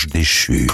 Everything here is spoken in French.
l'ange déchu.